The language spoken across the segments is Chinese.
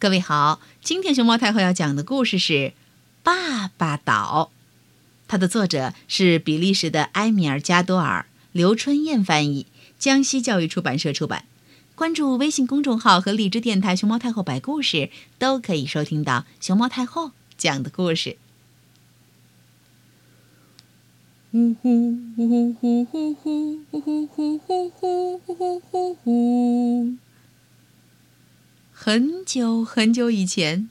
各位好，今天熊猫太后要讲的故事是《爸爸岛》，它的作者是比利时的埃米尔·加多尔，刘春燕翻译，江西教育出版社出版。关注微信公众号和荔枝电台“熊猫太后摆故事”，都可以收听到熊猫太后讲的故事。呼呼呼呼呼呼呼呼呼呼呼呼呼呼。很久很久以前，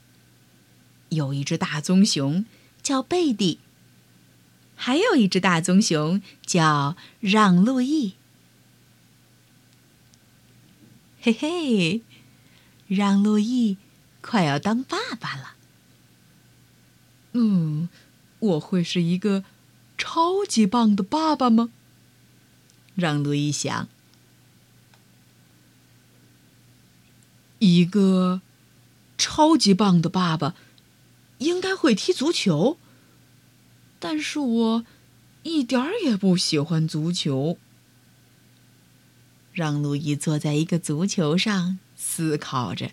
有一只大棕熊叫贝蒂，还有一只大棕熊叫让·路易。嘿嘿，让·路易快要当爸爸了。嗯，我会是一个超级棒的爸爸吗？让·路易想。一个超级棒的爸爸应该会踢足球，但是我一点儿也不喜欢足球。让路易坐在一个足球上思考着。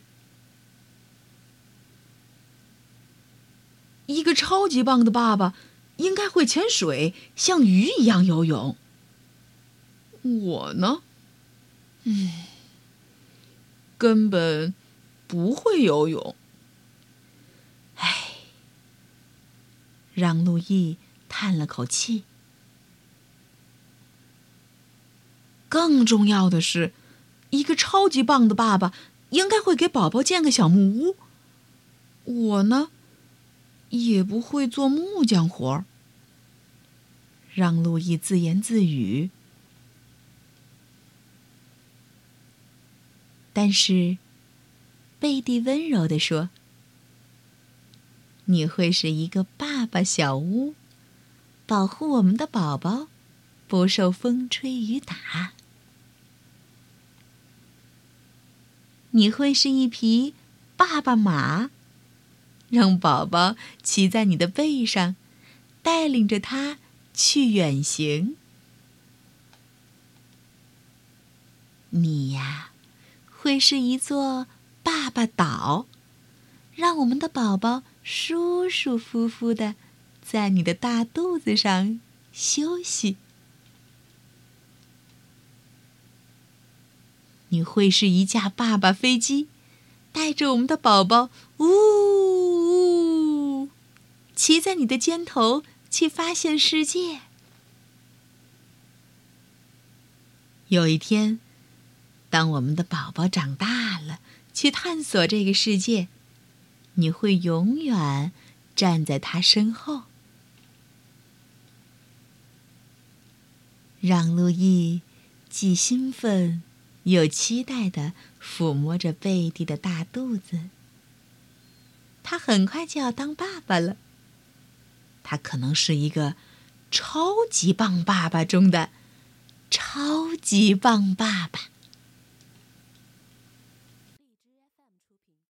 一个超级棒的爸爸应该会潜水，像鱼一样游泳。我呢，嗯，根本不会游泳。唉，让路易叹了口气。更重要的是，一个超级棒的爸爸应该会给宝宝建个小木屋。我呢，也不会做木匠活儿。让路易自言自语。但是，贝蒂温柔地说：“你会是一个爸爸小屋，保护我们的宝宝，不受风吹雨打。”你会是一匹爸爸马，让宝宝骑在你的背上，带领着他去远行。你呀，会是一座爸爸岛，让我们的宝宝舒舒服服的在你的大肚子上休息。你会是一架爸爸飞机，带着我们的宝宝，呜呜，骑在你的肩头去发现世界。有一天，当我们的宝宝长大了，去探索这个世界，你会永远站在他身后。让路易既兴奋。又期待的抚摸着贝蒂的大肚子。他很快就要当爸爸了。他可能是一个超级棒爸爸中的超级棒爸爸。